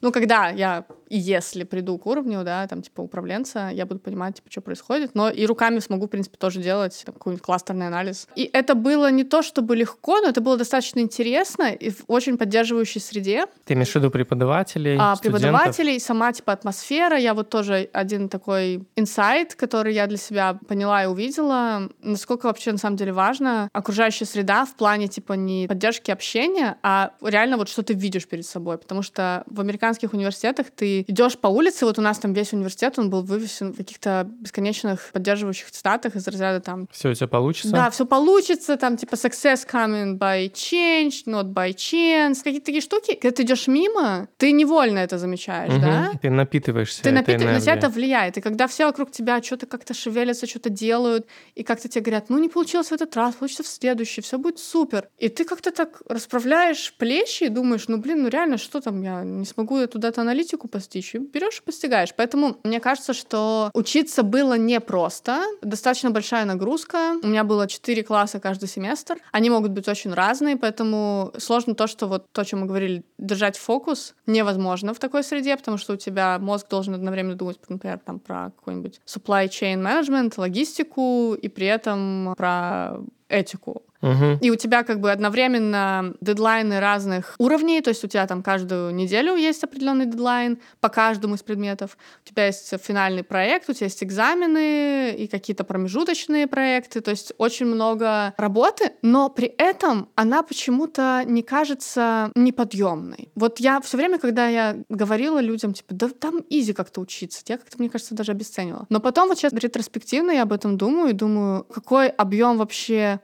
Ну, когда я, и если приду к уровню, да, там, типа, управленца, я буду понимать, типа, что происходит, но и руками смогу, в принципе, тоже делать там, какой-нибудь кластерный анализ. И это было не то, чтобы легко, но это было достаточно интересно и в очень поддерживающей среде. Ты имеешь в виду преподавателей, А студентов? преподавателей, сама, типа, атмосфера, я вот тоже один такой инсайт, который я для себя поняла и увидела, насколько вообще, на самом деле, важно окружающая среда в плане, типа, не поддержки общения, а реально вот что ты видишь перед собой, потому что в американских университетах ты идешь по улице, вот у нас там весь университет, он был вывесен в каких-то бесконечных поддерживающих цитатах из разряда там Все у тебя получится? да, все получится, там типа success coming by change, not by chance, какие-то такие штуки. Когда ты идешь мимо, ты невольно это замечаешь, Мгм. да? Ты напитываешься Ты этой напитываешь, на тебя это влияет. И когда все вокруг тебя что-то как-то шевелятся, что-то делают, и как-то тебе говорят, ну не получилось в этот раз, получится в следующий, все будет супер. И ты как-то так расправляешь плечи и думаешь, ну блин, ну реально, что там, я не смогу эту дата-аналитику И берешь и постигаешь. Поэтому мне кажется, что учиться было непросто. Достаточно большая нагрузка. У меня было 4 класса каждый семестр. Они могут быть очень разные, поэтому сложно то, что вот то, о чем мы говорили, держать фокус невозможно в такой среде, потому что у тебя мозг должен одновременно думать, например, там про какой-нибудь supply chain management, логистику, и при этом про этику. Мгм. И у тебя как бы одновременно дедлайны разных уровней, то есть у тебя там каждую неделю есть определенный дедлайн по каждому из предметов. У тебя есть финальный проект, у тебя есть экзамены и какие-то промежуточные проекты, то есть очень много работы, но при этом она почему-то не кажется неподъемной. Вот я все время, когда я говорила людям, типа, да там изи как-то учиться, я как-то, мне кажется, даже обесценивала. Но потом вот сейчас ретроспективно я об этом думаю и думаю, какой объем вообще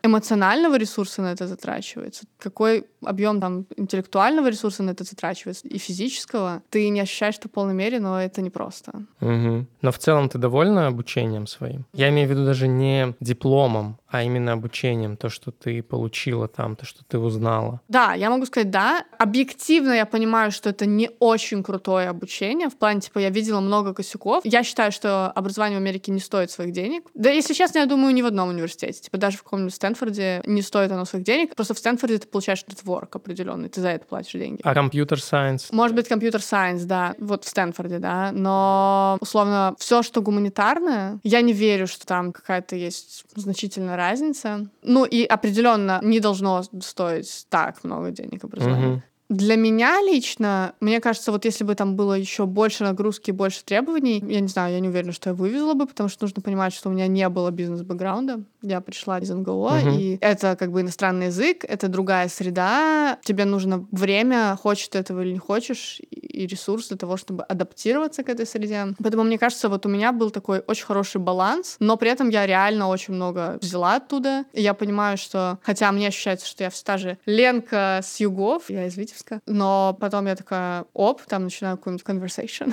эмоционального ресурса на это затрачивается, какой объем там интеллектуального ресурса на это затрачивается и физического, ты не ощущаешь это в полной мере, но это непросто. Угу. Но в целом ты довольна обучением своим? Я имею в виду даже не дипломом, а именно обучением, то, что ты получила там, то, что ты узнала. Да, я могу сказать да. Объективно я понимаю, что это не очень крутое обучение. В плане, типа, я видела много косяков. Я считаю, что образование в Америке не стоит своих денег. Да, если честно, я думаю, ни в одном университете. Типа, даже в каком-нибудь Стэнфорде не стоит оно своих денег. Просто в Стэнфорде ты получаешь нетворк определенный, ты за это платишь деньги. А компьютер-сайенс? Может быть, компьютер-сайенс, да. Вот в Стэнфорде, да. Но, условно, все, что гуманитарное, я не верю, что там какая-то есть значительная разница. Ну и определенно не должно стоить так много денег образование. Угу. Для меня лично, мне кажется, вот если бы там было еще больше нагрузки, больше требований, я не знаю, я не уверена, что я вывезла бы, потому что нужно понимать, что у меня не было бизнес-бэкграунда. Я пришла из НГО, угу. и это как бы иностранный язык, это другая среда, тебе нужно время, хочешь ты этого или не хочешь, и ресурс для того, чтобы адаптироваться к этой среде. Поэтому мне кажется, вот у меня был такой очень хороший баланс, но при этом я реально очень много взяла оттуда. И я понимаю, что, хотя мне ощущается, что я все та же Ленка с югов, я из Витебска, Витебска. Но потом я такая, оп, там начинаю какую-нибудь conversation.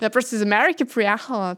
Я просто из Америки приехала.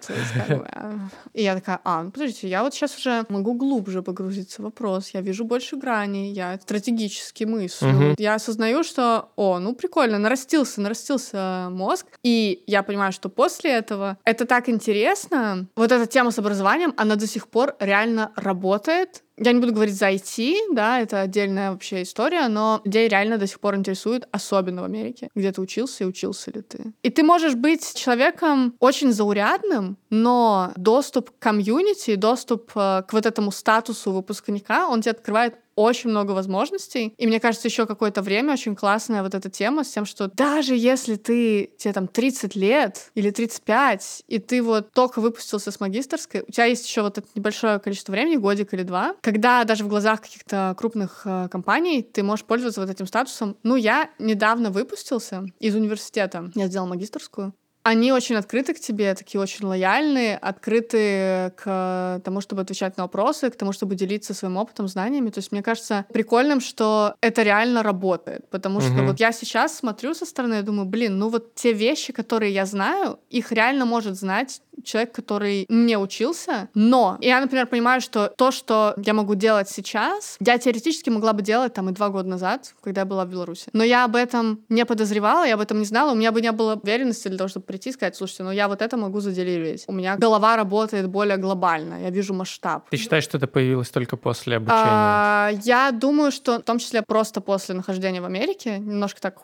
И я такая, а, ну подождите, я вот сейчас уже могу глубже погрузиться в вопрос. Я вижу больше граней, я стратегически мыслю. Я осознаю, что, о, ну прикольно, нарастился, нарастился мозг. И я понимаю, что после этого это так интересно. Вот эта тема с образованием, она до сих пор реально работает я не буду говорить за IT, да, это отдельная вообще история, но людей реально до сих пор интересует, особенно в Америке, где ты учился и учился ли ты. И ты можешь быть человеком очень заурядным, но доступ к комьюнити, доступ э, к вот этому статусу выпускника, он тебе открывает очень много возможностей. И мне кажется, еще какое-то время очень классная вот эта тема с тем, что даже если ты, тебе там 30 лет или 35, и ты вот только выпустился с магистрской, у тебя есть еще вот это небольшое количество времени, годик или два, когда даже в глазах каких-то крупных э, компаний ты можешь пользоваться вот этим статусом. Ну, я недавно выпустился из университета. Я сделала магистрскую. Они очень открыты к тебе, такие очень лояльные, открыты к тому, чтобы отвечать на вопросы, к тому, чтобы делиться своим опытом, знаниями. То есть мне кажется прикольным, что это реально работает. Потому что угу. вот я сейчас смотрю со стороны и думаю, блин, ну вот те вещи, которые я знаю, их реально может знать человек, который не учился, но я, например, понимаю, что то, что я могу делать сейчас, я теоретически могла бы делать там и два года назад, когда я была в Беларуси. Но я об этом не подозревала, я об этом не знала, у меня бы не было уверенности для того, чтобы прийти и сказать, слушайте, ну я вот это могу заделировать. У меня голова работает более глобально, я вижу масштаб. Ты считаешь, что это появилось только после обучения? А, я думаю, что в том числе просто после нахождения в Америке, немножко так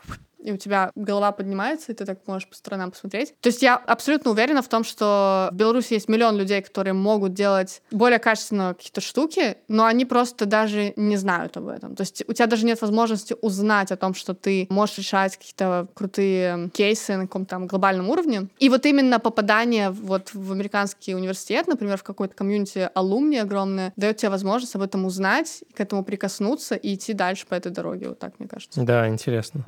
и у тебя голова поднимается, и ты так можешь по сторонам посмотреть. То есть я абсолютно уверена в том, что в Беларуси есть миллион людей, которые могут делать более качественно какие-то штуки, но они просто даже не знают об этом. То есть у тебя даже нет возможности узнать о том, что ты можешь решать какие-то крутые кейсы на каком-то там глобальном уровне. И вот именно попадание вот в американский университет, например, в какой-то комьюнити алумни огромное, дает тебе возможность об этом узнать, к этому прикоснуться и идти дальше по этой дороге. Вот так, мне кажется. Да, интересно.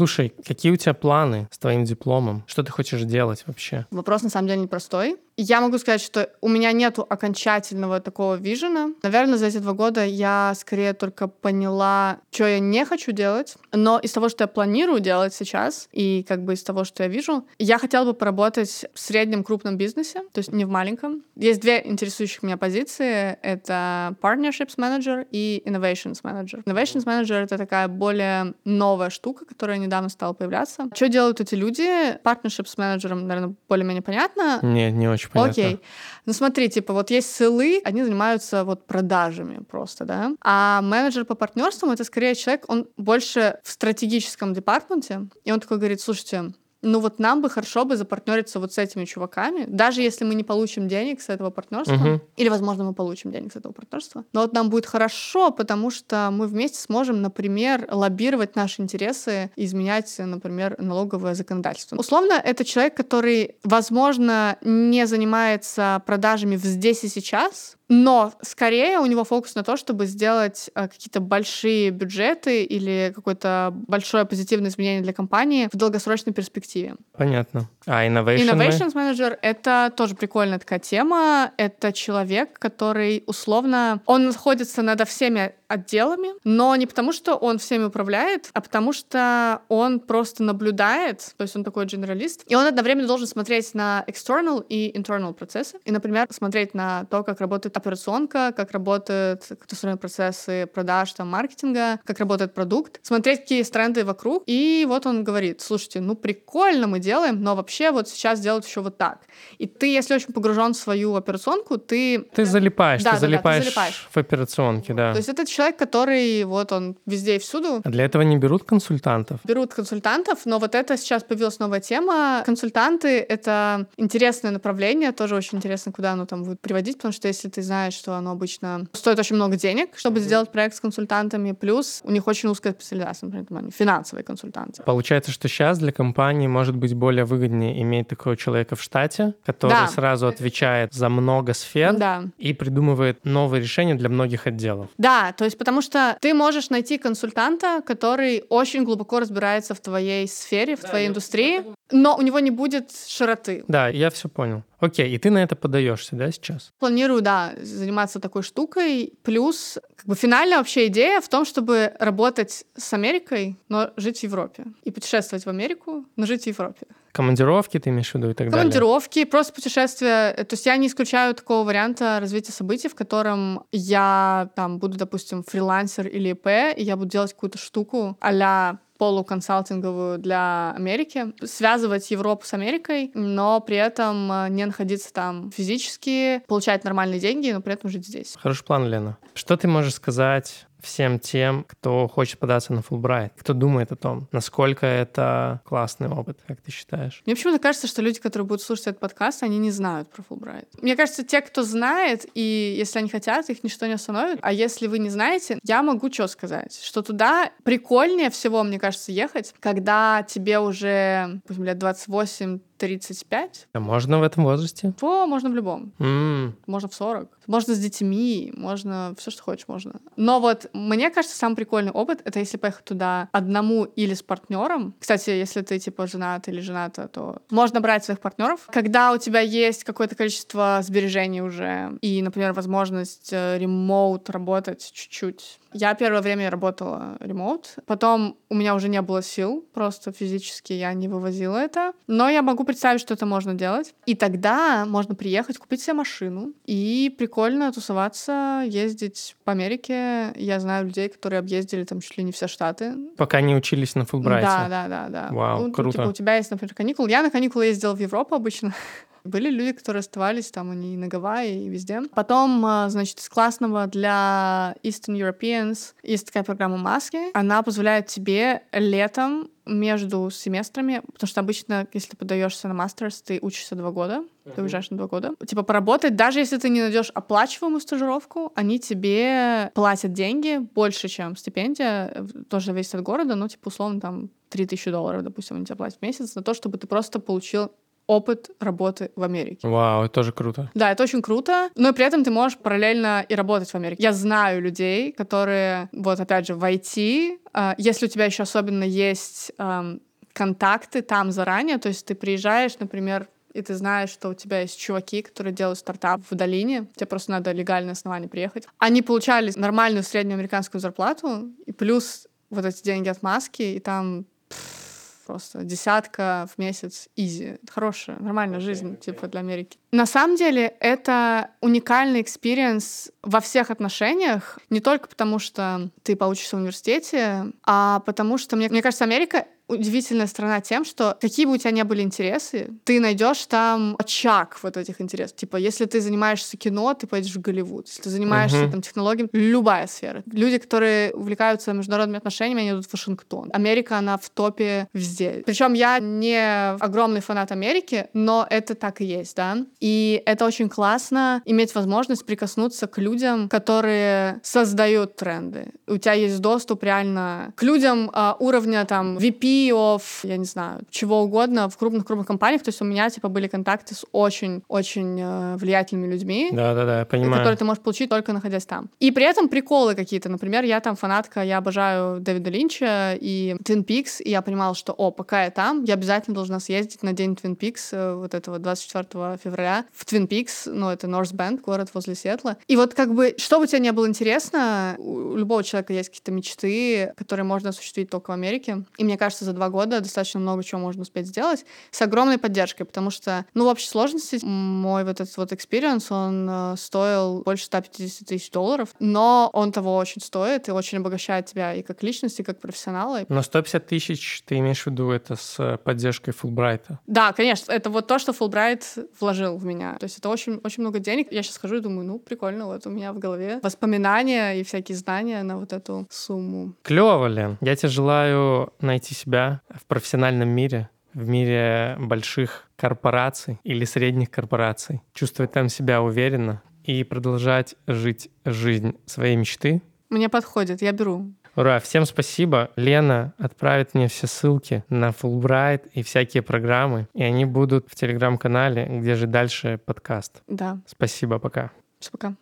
Слушай, какие у тебя планы с твоим дипломом? Что ты хочешь делать вообще? Вопрос на самом деле непростой. Я могу сказать, что у меня нету окончательного такого вижена. Наверное, за эти два года я скорее только поняла, что я не хочу делать. Но из того, что я планирую делать сейчас, и как бы из того, что я вижу, я хотела бы поработать в среднем крупном бизнесе, то есть не в маленьком. Есть две интересующих меня позиции. Это Partnerships Manager и Innovations Manager. Innovations Manager — это такая более новая штука, которая недавно стала появляться. Что делают эти люди? Partnerships Manager, наверное, более-менее понятно. Не, не очень понятно. Окей. Ну смотри, типа вот есть ссылы, они занимаются вот продажами просто, да. А менеджер по партнерствам это скорее человек, он больше в стратегическом департаменте, и он такой говорит, слушайте, ну вот нам бы хорошо бы запартнериться вот с этими чуваками, даже если мы не получим денег с этого партнерства, uh-huh. или, возможно, мы получим денег с этого партнерства, но вот нам будет хорошо, потому что мы вместе сможем, например, лоббировать наши интересы изменять, например, налоговое законодательство. Условно, это человек, который, возможно, не занимается продажами в здесь и сейчас, Но скорее у него фокус на то, чтобы сделать э, какие-то большие бюджеты или какое-то большое позитивное изменение для компании в долгосрочной перспективе. Понятно. А Innovation? Innovations Manager — это тоже прикольная такая тема. Это человек, который условно... Он находится над всеми отделами, но не потому, что он всеми управляет, а потому что он просто наблюдает, то есть он такой генералист, и он одновременно должен смотреть на external и internal процессы, и, например, смотреть на то, как работает операционка, как работают, устроены процессы продаж, там, маркетинга, как работает продукт, смотреть, какие есть тренды вокруг, и вот он говорит, слушайте, ну прикольно мы делаем, но вообще вот сейчас делают еще вот так. И ты, если очень погружен в свою операционку, ты... Ты залипаешь, Да, ты, да, да, ты залипаешь залипаешь. в операционке, да. То есть это человек, который вот он везде и всюду, А для этого не берут консультантов? берут консультантов, но вот это сейчас появилась новая тема. Консультанты — это интересное направление, тоже очень интересно, куда оно там будет приводить, потому что если ты знаешь, что оно обычно стоит очень много денег, чтобы сделать проект с консультантами, плюс у них очень узкая специализация, например, там они финансовые консультанты. Получается, что сейчас для компании может быть более выгоднее иметь такого человека в штате, который Да. сразу отвечает за много сфер Да. и придумывает новые решения для многих отделов. Да, то есть потому что ты можешь найти консультанта, который очень глубоко разбирается в твоей сфере, в твоей индустрии, но у него не будет широты. Да, я все понял. Окей, и ты на это подаешься, да, сейчас? Планирую, да, заниматься такой штукой. Плюс, как бы финальная вообще идея в том, чтобы работать с Америкой, но жить в Европе. И путешествовать в Америку, но жить в Европе. Командировки ты имеешь в виду и так далее? Командировки, просто путешествия. Э, То есть я не исключаю такого варианта развития событий, в котором я там буду, допустим, фрилансер или ИП, и я буду делать какую-то штуку а полуконсалтинговую для Америки, связывать Европу с Америкой, но при этом э, не находиться там физически, получать нормальные деньги, но при этом жить здесь. Хороший план, Лена. Что ты можешь сказать всем тем, кто хочет податься на Фулбрайт, кто думает о том, насколько это классный опыт, как ты считаешь? Мне почему-то кажется, что люди, которые будут слушать этот подкаст, они не знают про Фулбрайт. Мне кажется, те, кто знает, и если они хотят, их ничто не остановит. А если вы не знаете, я могу что сказать? Что туда прикольнее всего, мне кажется, ехать, когда тебе уже, лет 28 35, А можно в этом возрасте? то можно в любом. М, Можно в 40. Можно с детьми, можно все, что хочешь, можно. Но вот мне кажется, самый прикольный опыт — это если поехать туда одному или с партнером. Кстати, если ты типа женат или жената, то можно брать своих партнеров. Когда у тебя есть какое-то количество сбережений уже и, например, возможность э, ремоут работать чуть-чуть. Я первое время работала ремоут, потом у меня уже не было сил, просто физически я не вывозила это. Но я могу представить, что это можно делать. И тогда можно приехать, купить себе машину и прикольно тусоваться, ездить по Америке. Я знаю людей, которые объездили там чуть ли не все штаты. Пока не учились на Фулбрайте. Да, да, да, да. Вау, Ну, круто. Типа, у тебя есть, например, каникулы. Я на каникулы ездила в Европу обычно. [LAUGHS] Были люди, которые оставались там, они и на Гавайи, и везде. Потом, а, значит, из классного для Eastern Europeans есть такая программа «Маски». Она позволяет тебе летом между семестрами, потому что обычно, если ты подаешься на мастерс, ты учишься два года, ты уезжаешь на два года. Типа поработать, даже если ты не найдешь оплачиваемую стажировку, они тебе платят деньги больше, чем стипендия, тоже зависит от города, но типа условно там 3000 долларов, допустим, они тебе платят в месяц на то, чтобы ты просто получил опыт работы в Америке. Вау, это тоже круто. Да, это очень круто, но при этом ты можешь параллельно и работать в Америке. Я знаю людей, которые, вот опять же, в IT, а, если у тебя еще особенно есть ам, контакты там заранее, то есть ты приезжаешь, например, и ты знаешь, что у тебя есть чуваки, которые делают стартап в долине, тебе просто надо легальное основание приехать. Они получали нормальную среднюю американскую зарплату, и плюс вот эти деньги от Muskie, и там пф, просто десятка в месяц easy. Хорошая, нормальная жизнь, типа, для Америки. На самом деле, это уникальный experience во всех отношениях, не только потому, что ты поучишься в университете, а потому что, мне, мне кажется, Америка удивительная страна тем, что какие бы у тебя ни были интересы, ты найдешь там очаг вот этих интересов. Типа, если ты занимаешься кино, ты пойдешь в Голливуд. Если ты занимаешься Мгм. там технологиями, любая сфера. Люди, которые увлекаются международными отношениями, они идут в Вашингтон. Америка, она в топе везде. Причем я не огромный фанат Америки, но это так и есть, да. И это очень классно иметь возможность прикоснуться к людям, которые создают тренды. У тебя есть доступ реально к людям а, уровня там VP CEO, я не знаю, чего угодно в крупных-крупных компаниях. То есть у меня, типа, были контакты с очень-очень э, влиятельными людьми. Да-да-да, понимаю. Которые ты можешь получить только находясь там. И при этом приколы какие-то. Например, я там фанатка, я обожаю Дэвида Линча и Twin Peaks, и я понимала, что, о, пока я там, я обязательно должна съездить на день Twin Peaks э, вот этого 24 февраля в Twin Peaks, ну, это North Bend, город возле Сиэтла. И вот как бы, что бы тебе не было интересно, у любого человека есть какие-то мечты, которые можно осуществить только в Америке. И мне кажется, за два года достаточно много чего можно успеть сделать с огромной поддержкой, потому что, ну, в общей сложности мой вот этот вот experience, он э, стоил больше 150 тысяч долларов, но он того очень стоит и очень обогащает тебя и как личность, и как профессионала. Но 150 тысяч, ты имеешь в виду это с поддержкой Фулбрайта? Да, конечно. Это вот то, что Фулбрайт вложил в меня. То есть это очень, очень много денег. Я сейчас хожу и думаю, ну, прикольно, вот у меня в голове воспоминания и всякие знания на вот эту сумму. Клево, Лен. Я тебе желаю найти себя в профессиональном мире, в мире больших корпораций или средних корпораций, чувствовать там себя уверенно и продолжать жить жизнь своей мечты. Мне подходит, я беру. Ура, всем спасибо. Лена отправит мне все ссылки на Fulbright и всякие программы, и они будут в телеграм-канале, где же дальше подкаст. Да. Спасибо, пока. Пока.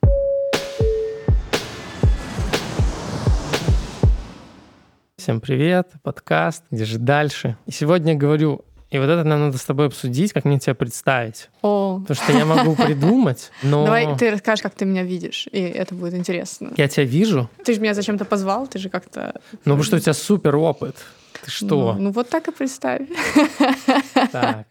Всем привет, подкаст, где же дальше? И сегодня я говорю и вот это нам надо с тобой обсудить, как мне тебя представить. О. Потому что я могу [LAUGHS] придумать, но... Давай ты расскажешь, как ты меня видишь, и это будет интересно. Я тебя вижу. Ты же меня зачем-то позвал, ты же как-то... Ну, потому что у тебя супер опыт. Ты что? Ну, ну вот так и представь. Так.